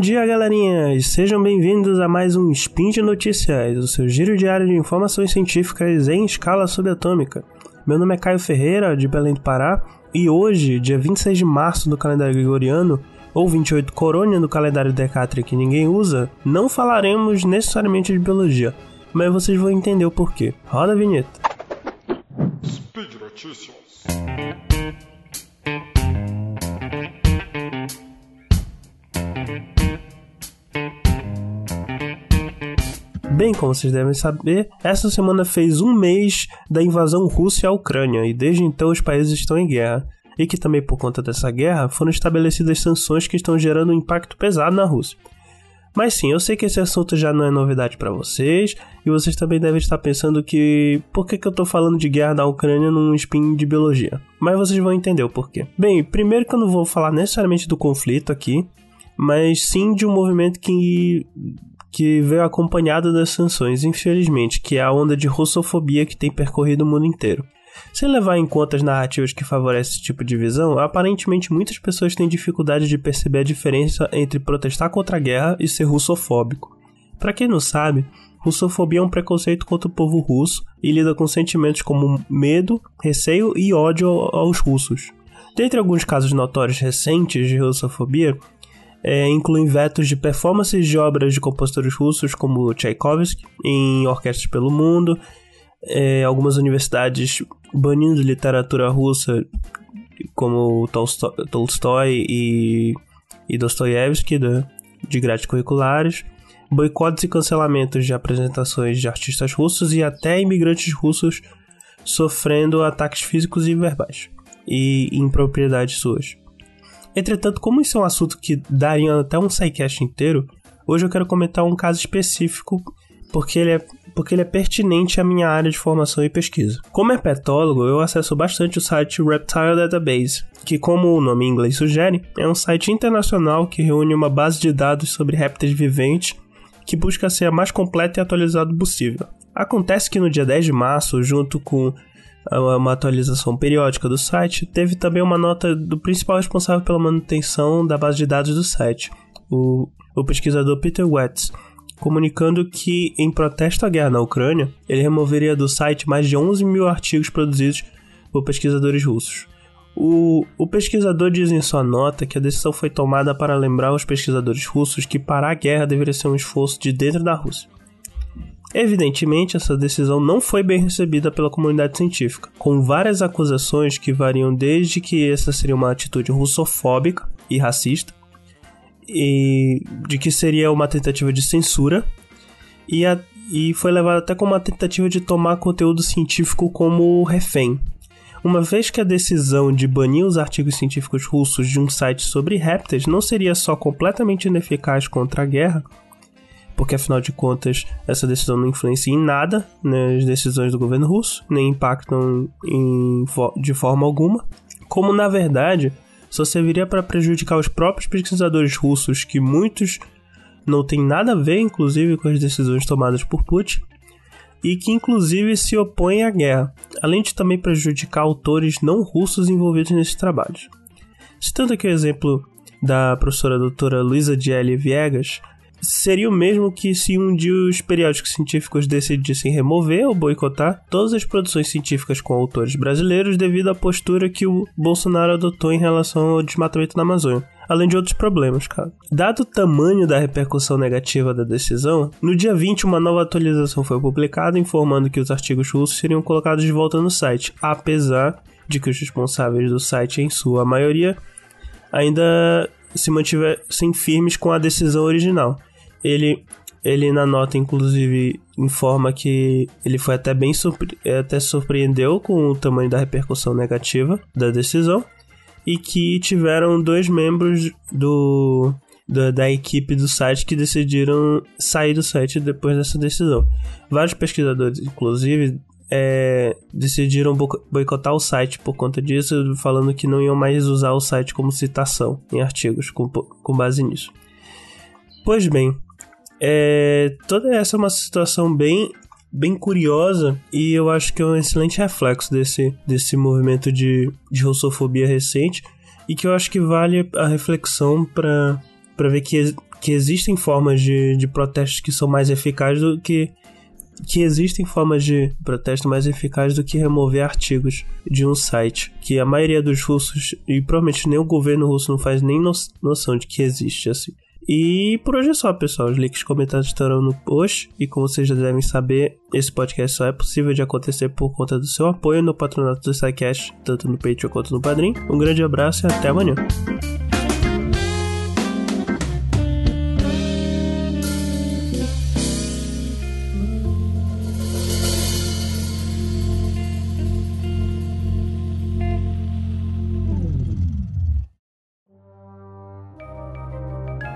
dia, galerinha! Sejam bem-vindos a mais um Spin de Notícias, o seu giro diário de informações científicas em escala subatômica. Meu nome é Caio Ferreira, de Belém do Pará, e hoje, dia 26 de março do calendário gregoriano, ou 28 Corônia do calendário Decatria que ninguém usa, não falaremos necessariamente de biologia, mas vocês vão entender o porquê. Roda a vinheta. Speed Notícias. Bem, como vocês devem saber, essa semana fez um mês da invasão russa à Ucrânia e desde então os países estão em guerra. E que também por conta dessa guerra foram estabelecidas sanções que estão gerando um impacto pesado na Rússia. Mas sim, eu sei que esse assunto já não é novidade para vocês, e vocês também devem estar pensando que por que, que eu tô falando de guerra da Ucrânia num spin de biologia. Mas vocês vão entender o porquê. Bem, primeiro que eu não vou falar necessariamente do conflito aqui, mas sim de um movimento que que veio acompanhado das sanções, infelizmente, que é a onda de russofobia que tem percorrido o mundo inteiro. Sem levar em conta as narrativas que favorecem esse tipo de visão, aparentemente muitas pessoas têm dificuldade de perceber a diferença entre protestar contra a guerra e ser russofóbico. Para quem não sabe, russofobia é um preconceito contra o povo russo e lida com sentimentos como medo, receio e ódio aos russos. Dentre alguns casos notórios recentes de russofobia, é, incluem vetos de performances de obras de compositores russos como Tchaikovsky em orquestras pelo mundo, é, algumas universidades banindo literatura russa como Tolstói, e, e Dostoiévski de, de grades curriculares, boicotes e cancelamentos de apresentações de artistas russos e até imigrantes russos sofrendo ataques físicos e verbais e em propriedades suas. Entretanto, como isso é um assunto que daria até um sidecast inteiro, hoje eu quero comentar um caso específico porque ele é porque ele é pertinente à minha área de formação e pesquisa. Como herpetólogo, eu acesso bastante o site Reptile Database, que, como o nome em inglês sugere, é um site internacional que reúne uma base de dados sobre répteis viventes que busca ser a mais completa e atualizada possível. Acontece que no dia 10 de março, junto com uma atualização periódica do site, teve também uma nota do principal responsável pela manutenção da base de dados do site, o, o pesquisador Peter Wetz, comunicando que, em protesto à guerra na Ucrânia, ele removeria do site mais de 11 mil artigos produzidos por pesquisadores russos. O, o, pesquisador diz em sua nota que a decisão foi tomada para lembrar os pesquisadores russos que parar a guerra deveria ser um esforço de dentro da Rússia. Evidentemente, essa decisão não foi bem recebida pela comunidade científica, com várias acusações que variam desde que essa seria uma atitude russofóbica e racista, e de que seria uma tentativa de censura, e, a, e foi levada até como uma tentativa de tomar conteúdo científico como refém. Uma vez que a decisão de banir os artigos científicos russos de um site sobre répteis não seria só completamente ineficaz contra a guerra, porque afinal de contas essa decisão não influencia em nada nas decisões do governo russo, nem impactam em, de forma alguma, como na verdade só serviria para prejudicar os próprios pesquisadores russos, que muitos não têm nada a ver, inclusive, com as decisões tomadas por Putin, e que inclusive se opõem à guerra, além de também prejudicar autores não russos envolvidos nesses trabalhos. Citando aqui o exemplo da professora doutora Luisa Gelli Viegas, seria o mesmo que se um dia os periódicos científicos decidissem remover ou boicotar todas as produções científicas com autores brasileiros devido à postura que o Bolsonaro adotou em relação ao desmatamento na Amazônia além de outros problemas, cara. Dado o tamanho da repercussão negativa da decisão, no dia 20 uma nova atualização foi publicada informando que os artigos russos seriam colocados de volta no site, apesar de que os responsáveis do site, em sua maioria, ainda se mantivessem firmes com a decisão original. Ele, ele na nota, inclusive, informa que ele foi até bem surpre até surpreendeu com o tamanho da repercussão negativa da decisão e que tiveram dois membros do da, da, equipe do site que decidiram sair do site depois dessa decisão. Vários pesquisadores, inclusive, é, decidiram boicotar o site por conta disso, falando que não iam mais usar o site como citação em artigos com, com base nisso. Pois bem, é, toda essa é uma situação bem bem curiosa e eu acho que é um excelente reflexo desse, desse movimento de, de russofobia recente e que eu acho que vale a reflexão para ver que que existem formas de, de protestos que são mais eficazes do que que existem formas de protesto mais eficazes do que remover artigos de um site, que a maioria dos russos, e provavelmente nem o governo russo não faz nem noção de que existe assim. E por hoje é só, pessoal. Os links comentados estarão no post. E como vocês já devem saber, esse podcast só é possível de acontecer por conta do seu apoio no patronato do SciCast, tanto no Patreon quanto no Padrim. Um grande abraço e até amanhã.